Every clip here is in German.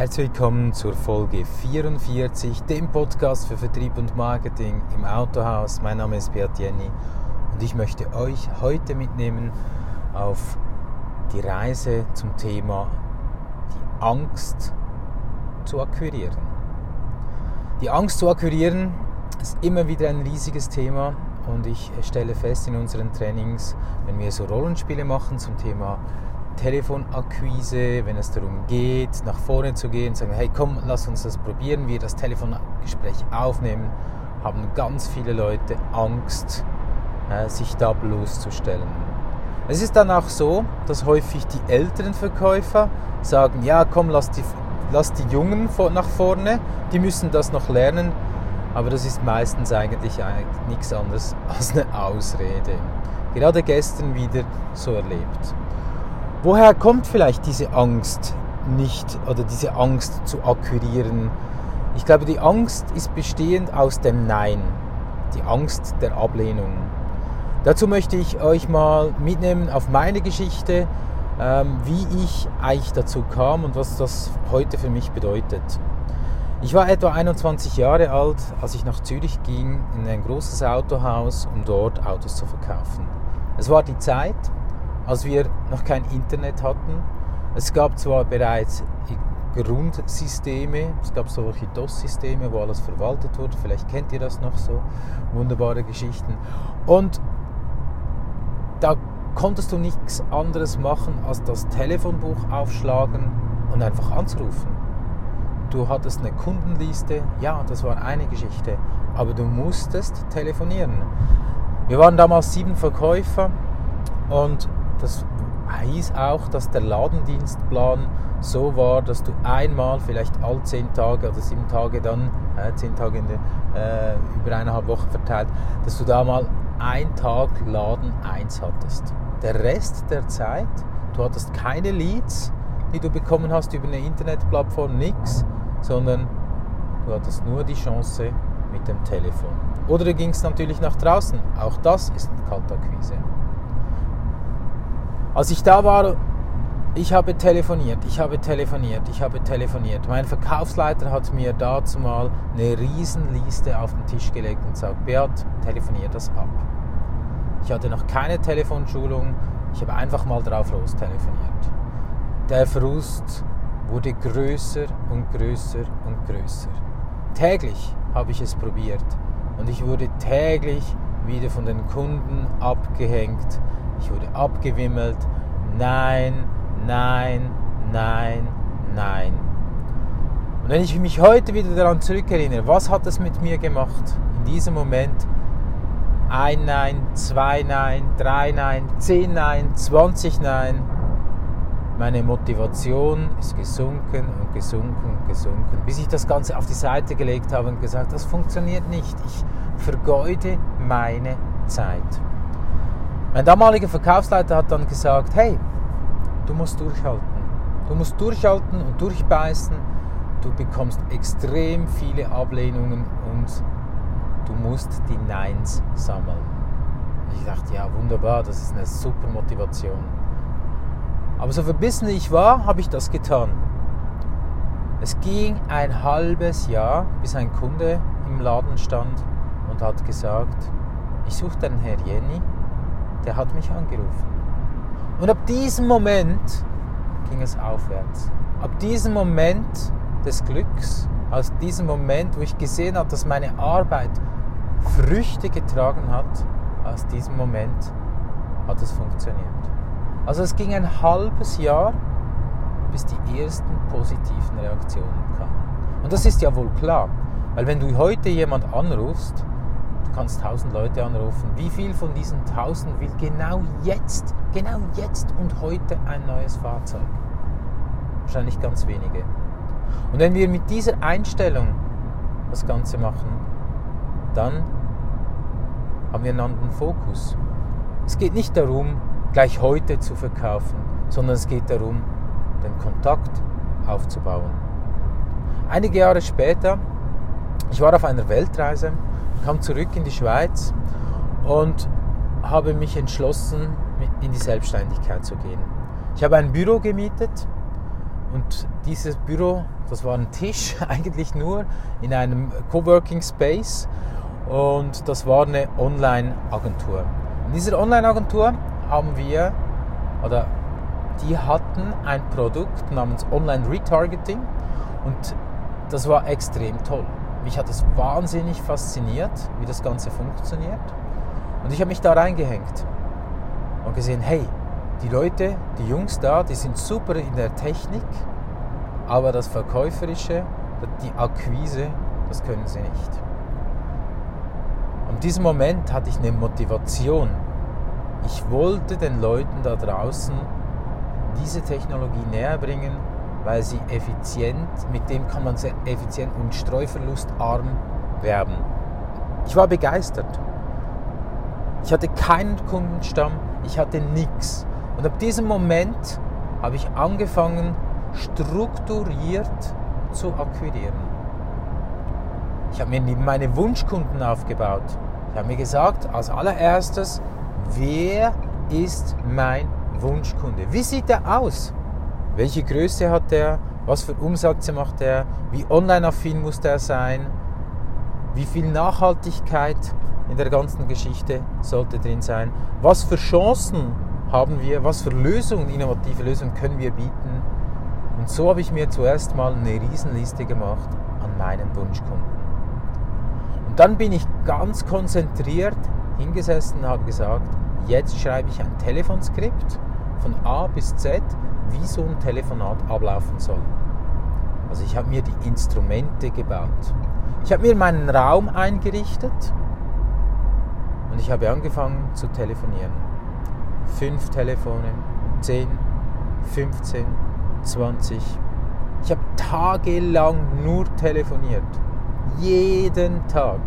Herzlich willkommen zur Folge 44, dem Podcast für Vertrieb und Marketing im Autohaus. Mein Name ist Beat Jenny und ich möchte euch heute mitnehmen auf die Reise zum Thema die Angst zu akquirieren. Die Angst zu akquirieren ist immer wieder ein riesiges Thema und ich stelle fest in unseren Trainings, wenn wir so Rollenspiele machen zum Thema Telefonakquise, wenn es darum geht, nach vorne zu gehen, sagen, hey komm, lass uns das probieren, wir das Telefongespräch aufnehmen, haben ganz viele Leute Angst, äh, sich da bloßzustellen. Es ist dann auch so, dass häufig die älteren Verkäufer sagen, ja komm, lass die, lass die Jungen nach vorne, die müssen das noch lernen, aber das ist meistens eigentlich nichts anderes als eine Ausrede. Gerade gestern wieder so erlebt. Woher kommt vielleicht diese Angst nicht oder diese Angst zu akquirieren? Ich glaube, die Angst ist bestehend aus dem Nein, die Angst der Ablehnung. Dazu möchte ich euch mal mitnehmen auf meine Geschichte, ähm, wie ich eigentlich dazu kam und was das heute für mich bedeutet. Ich war etwa 21 Jahre alt, als ich nach Zürich ging, in ein großes Autohaus, um dort Autos zu verkaufen. Es war die Zeit, als wir noch kein Internet hatten. Es gab zwar bereits Grundsysteme, es gab solche DOS-Systeme, wo alles verwaltet wurde, vielleicht kennt ihr das noch so, wunderbare Geschichten. Und da konntest du nichts anderes machen, als das Telefonbuch aufschlagen und einfach anzurufen. Du hattest eine Kundenliste, ja, das war eine Geschichte, aber du musstest telefonieren. Wir waren damals sieben Verkäufer und das hieß auch, dass der Ladendienstplan so war, dass du einmal, vielleicht alle zehn Tage oder sieben Tage dann, äh, zehn Tage in der, äh, über eineinhalb Wochen verteilt, dass du da mal einen Tag Laden 1 hattest. Der Rest der Zeit, du hattest keine Leads, die du bekommen hast über eine Internetplattform, nichts, sondern du hattest nur die Chance mit dem Telefon. Oder du gingst natürlich nach draußen, auch das ist Kaltakquise. Als ich da war, ich habe telefoniert, ich habe telefoniert, ich habe telefoniert. Mein Verkaufsleiter hat mir dazu mal eine Riesenliste auf den Tisch gelegt und gesagt, Beat, telefonier das ab. Ich hatte noch keine Telefonschulung, ich habe einfach mal drauf los telefoniert. Der Frust wurde größer und größer und größer. Täglich habe ich es probiert und ich wurde täglich wieder von den Kunden abgehängt ich wurde abgewimmelt. Nein, nein, nein, nein. Und wenn ich mich heute wieder daran zurückerinnere, was hat das mit mir gemacht? In diesem Moment ein Nein, zwei Nein, drei Nein, zehn Nein, zwanzig Nein. Meine Motivation ist gesunken und gesunken und gesunken, bis ich das Ganze auf die Seite gelegt habe und gesagt, das funktioniert nicht. Ich vergeude meine Zeit. Mein damaliger Verkaufsleiter hat dann gesagt, hey, du musst durchhalten. Du musst durchhalten und durchbeißen. Du bekommst extrem viele Ablehnungen und du musst die Neins sammeln. Ich dachte, ja, wunderbar, das ist eine super Motivation. Aber so verbissen ich war, habe ich das getan. Es ging ein halbes Jahr, bis ein Kunde im Laden stand und hat gesagt, ich suche den Herr Jenny der hat mich angerufen. Und ab diesem Moment ging es aufwärts. Ab diesem Moment des Glücks, aus diesem Moment, wo ich gesehen habe, dass meine Arbeit Früchte getragen hat, aus diesem Moment hat es funktioniert. Also es ging ein halbes Jahr, bis die ersten positiven Reaktionen kamen. Und das ist ja wohl klar, weil wenn du heute jemand anrufst kannst tausend Leute anrufen. Wie viel von diesen tausend will genau jetzt, genau jetzt und heute ein neues Fahrzeug? Wahrscheinlich ganz wenige. Und wenn wir mit dieser Einstellung das Ganze machen, dann haben wir einen anderen Fokus. Es geht nicht darum, gleich heute zu verkaufen, sondern es geht darum, den Kontakt aufzubauen. Einige Jahre später, ich war auf einer Weltreise kam zurück in die Schweiz und habe mich entschlossen, in die Selbstständigkeit zu gehen. Ich habe ein Büro gemietet Und dieses Büro, das war ein Tisch eigentlich nur in einem Coworking Space und das war eine Online-Agentur. In dieser Online-Agentur haben wir, oder die hatten ein Produkt namens Online Retargeting und das war extrem toll. Mich hat es wahnsinnig fasziniert, wie das Ganze funktioniert. Und ich habe mich da reingehängt und gesehen, hey, die Leute, die Jungs da, die sind super in der Technik, aber das Verkäuferische, die Akquise, das können sie nicht. Und diesem Moment hatte ich eine Motivation. Ich wollte den Leuten da draußen diese Technologie näher bringen, weil sie effizient, mit dem kann man sehr effizient und streuverlustarm werben. Ich war begeistert. Ich hatte keinen Kundenstamm, ich hatte nichts. Und ab diesem Moment habe ich angefangen, strukturiert zu akquirieren. Ich habe mir meine Wunschkunden aufgebaut. Ich habe mir gesagt, als allererstes, wer ist mein Wunschkunde? Wie sieht er aus? Welche Größe hat er? Was für Umsätze macht er? Wie online-affin muss er sein? Wie viel Nachhaltigkeit in der ganzen Geschichte sollte drin sein? Was für Chancen haben wir, was für Lösungen, innovative Lösungen können wir bieten. Und so habe ich mir zuerst mal eine Riesenliste gemacht an meinen Wunschkunden. Und dann bin ich ganz konzentriert hingesessen und habe gesagt, jetzt schreibe ich ein Telefonskript von A bis Z, wie so ein Telefonat ablaufen soll. Also ich habe mir die Instrumente gebaut. Ich habe mir meinen Raum eingerichtet und ich habe angefangen zu telefonieren fünf Telefone, 10, 15, 20. Ich habe tagelang nur telefoniert. Jeden Tag.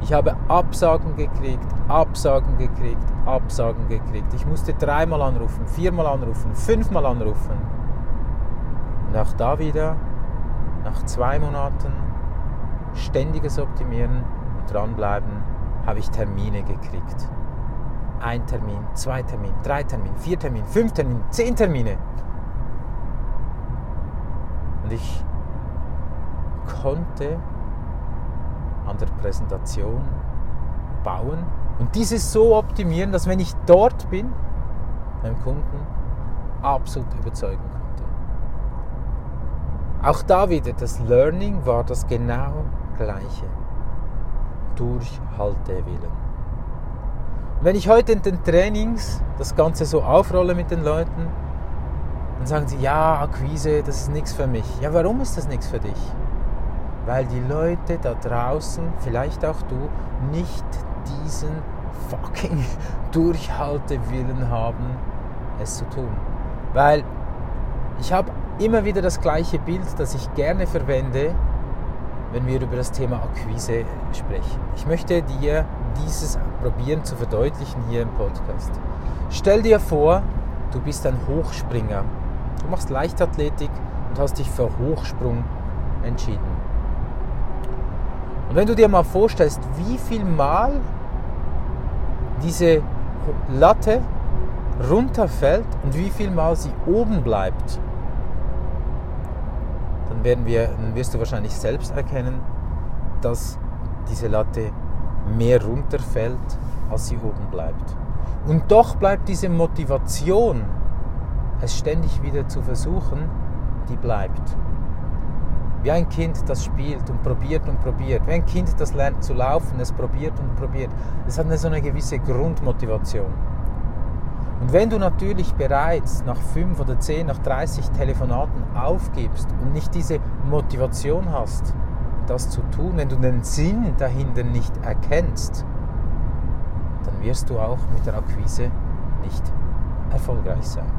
Ich habe Absagen gekriegt, Absagen gekriegt, Absagen gekriegt. Ich musste dreimal anrufen, viermal anrufen, fünfmal anrufen. Und auch da wieder, nach zwei Monaten, ständiges Optimieren und dranbleiben, habe ich Termine gekriegt ein Termin, zwei Termine, drei Termine, vier Termine, fünf Termine, zehn Termine. Und ich konnte an der Präsentation bauen und dieses so optimieren, dass wenn ich dort bin, beim Kunden absolut überzeugen konnte. Auch da wieder, das Learning war das genau gleiche. Durchhaltewillen. Und wenn ich heute in den Trainings das Ganze so aufrolle mit den Leuten, dann sagen sie, ja, Akquise, das ist nichts für mich. Ja, warum ist das nichts für dich? Weil die Leute da draußen, vielleicht auch du, nicht diesen fucking Durchhaltewillen haben, es zu tun. Weil ich habe immer wieder das gleiche Bild, das ich gerne verwende, wenn wir über das Thema Akquise sprechen. Ich möchte dir dieses probieren zu verdeutlichen hier im Podcast. Stell dir vor, du bist ein Hochspringer. Du machst Leichtathletik und hast dich für Hochsprung entschieden. Und wenn du dir mal vorstellst, wie viel Mal diese Latte runterfällt und wie viel Mal sie oben bleibt, dann, werden wir, dann wirst du wahrscheinlich selbst erkennen, dass diese Latte mehr runterfällt, als sie oben bleibt. Und doch bleibt diese Motivation, es ständig wieder zu versuchen, die bleibt. Wie ein Kind, das spielt und probiert und probiert. Wie ein Kind, das lernt zu laufen, es probiert und probiert. Es hat eine, so eine gewisse Grundmotivation. Und wenn du natürlich bereits nach 5 oder 10, nach 30 Telefonaten aufgibst und nicht diese Motivation hast, das zu tun, wenn du den Sinn dahinter nicht erkennst, dann wirst du auch mit der Akquise nicht erfolgreich sein.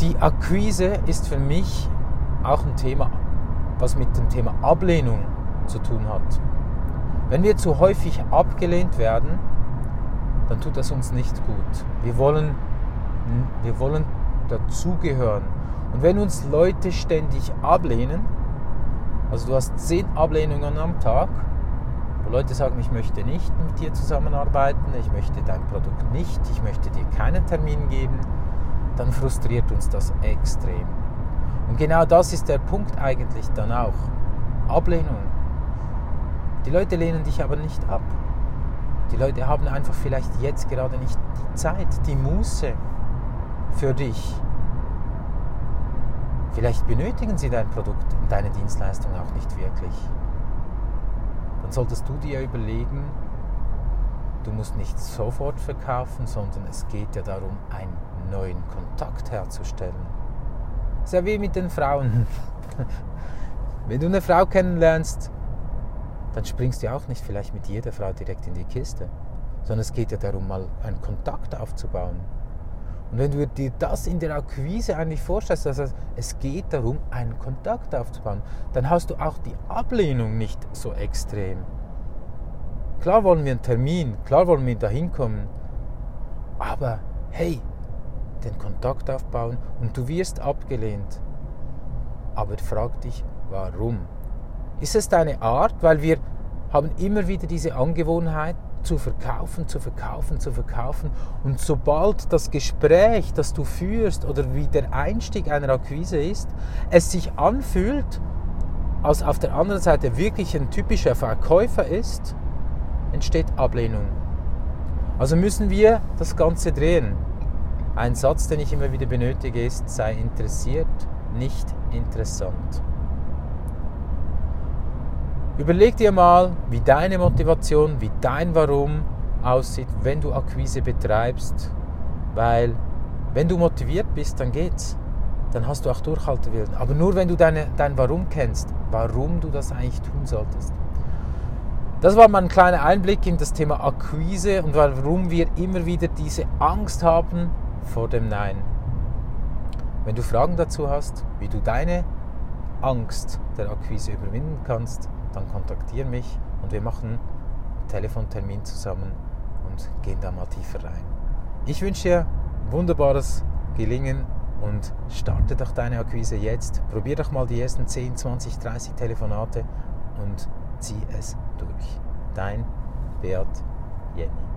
Die Akquise ist für mich auch ein Thema, was mit dem Thema Ablehnung zu tun hat. Wenn wir zu häufig abgelehnt werden, dann tut das uns nicht gut. Wir wollen, wir wollen dazugehören. Und wenn uns Leute ständig ablehnen, also du hast zehn Ablehnungen am Tag, wo Leute sagen, ich möchte nicht mit dir zusammenarbeiten, ich möchte dein Produkt nicht, ich möchte dir keinen Termin geben, dann frustriert uns das extrem. Und genau das ist der Punkt eigentlich dann auch. Ablehnung. Die Leute lehnen dich aber nicht ab. Die Leute haben einfach vielleicht jetzt gerade nicht die Zeit, die Muße für dich. Vielleicht benötigen sie dein Produkt und deine Dienstleistung auch nicht wirklich. Dann solltest du dir überlegen, du musst nicht sofort verkaufen, sondern es geht ja darum, einen neuen Kontakt herzustellen. Das ist ja wie mit den Frauen. Wenn du eine Frau kennenlernst, dann springst du auch nicht vielleicht mit jeder Frau direkt in die Kiste, sondern es geht ja darum, mal einen Kontakt aufzubauen. Und wenn du dir das in der Akquise eigentlich vorstellst, dass also es geht darum, einen Kontakt aufzubauen, dann hast du auch die Ablehnung nicht so extrem. Klar wollen wir einen Termin, klar wollen wir da hinkommen, aber hey, den Kontakt aufbauen und du wirst abgelehnt. Aber frag dich, warum? Ist es deine Art? Weil wir haben immer wieder diese Angewohnheit zu verkaufen, zu verkaufen, zu verkaufen. Und sobald das Gespräch, das du führst oder wie der Einstieg einer Akquise ist, es sich anfühlt, als auf der anderen Seite wirklich ein typischer Verkäufer ist, entsteht Ablehnung. Also müssen wir das Ganze drehen. Ein Satz, den ich immer wieder benötige, ist, sei interessiert, nicht interessant. Überleg dir mal, wie deine Motivation, wie dein Warum aussieht, wenn du Akquise betreibst, weil wenn du motiviert bist, dann geht's. Dann hast du auch Durchhaltewillen. Aber nur wenn du deine, dein Warum kennst, warum du das eigentlich tun solltest. Das war mal ein kleiner Einblick in das Thema Akquise und warum wir immer wieder diese Angst haben vor dem Nein. Wenn du Fragen dazu hast, wie du deine Angst der Akquise überwinden kannst, dann kontaktiere mich und wir machen einen Telefontermin zusammen und gehen da mal tiefer rein. Ich wünsche dir wunderbares Gelingen und starte doch deine Akquise jetzt. Probier doch mal die ersten 10, 20, 30 Telefonate und zieh es durch. Dein Beat Jenny.